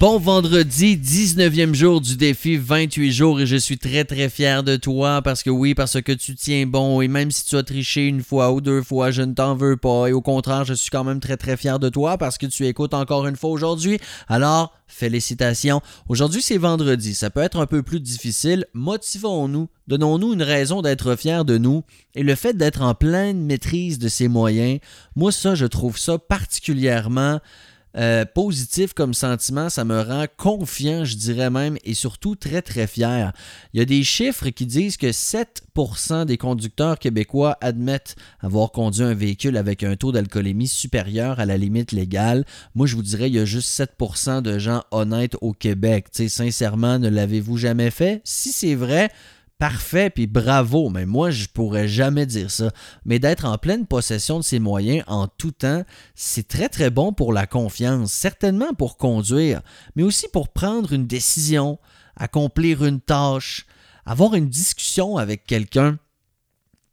Bon vendredi, 19e jour du défi 28 jours et je suis très très fier de toi parce que oui, parce que tu tiens bon et même si tu as triché une fois ou deux fois, je ne t'en veux pas et au contraire, je suis quand même très très fier de toi parce que tu écoutes encore une fois aujourd'hui. Alors, félicitations. Aujourd'hui, c'est vendredi, ça peut être un peu plus difficile. Motivons-nous, donnons-nous une raison d'être fiers de nous et le fait d'être en pleine maîtrise de ses moyens, moi ça, je trouve ça particulièrement euh, positif comme sentiment, ça me rend confiant, je dirais même, et surtout très très fier. Il y a des chiffres qui disent que 7% des conducteurs québécois admettent avoir conduit un véhicule avec un taux d'alcoolémie supérieur à la limite légale. Moi, je vous dirais, il y a juste 7% de gens honnêtes au Québec. sais, sincèrement, ne l'avez-vous jamais fait? Si c'est vrai, parfait, puis bravo, mais moi, je pourrais jamais dire ça. Mais d'être en pleine possession de ses moyens en tout temps, c'est très très bon pour la confiance, certainement pour conduire, mais aussi pour prendre une décision, accomplir une tâche, avoir une discussion avec quelqu'un.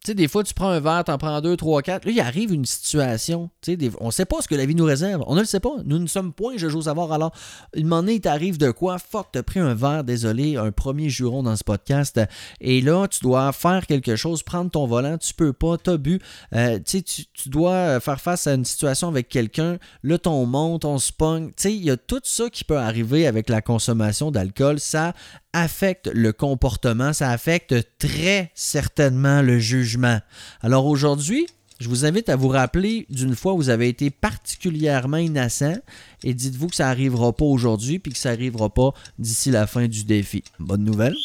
Tu sais, des fois, tu prends un verre, t'en prends deux, trois, quatre. Là, il arrive une situation. Tu on ne sait pas ce que la vie nous réserve. On ne le sait pas. Nous ne sommes point, je j'ose savoir. Alors, une moment t'arrive de quoi? Fuck, t'as pris un verre, désolé, un premier juron dans ce podcast. Et là, tu dois faire quelque chose, prendre ton volant. Tu peux pas, t'as bu. Euh, tu tu dois faire face à une situation avec quelqu'un. Là, ton monte, on se. Tu il y a tout ça qui peut arriver avec la consommation d'alcool. Ça affecte le comportement, ça affecte très certainement le Alors aujourd'hui, je vous invite à vous rappeler d'une fois où vous avez été particulièrement innocent et dites-vous que ça n'arrivera pas aujourd'hui puis que ça n'arrivera pas d'ici la fin du défi. Bonne nouvelle.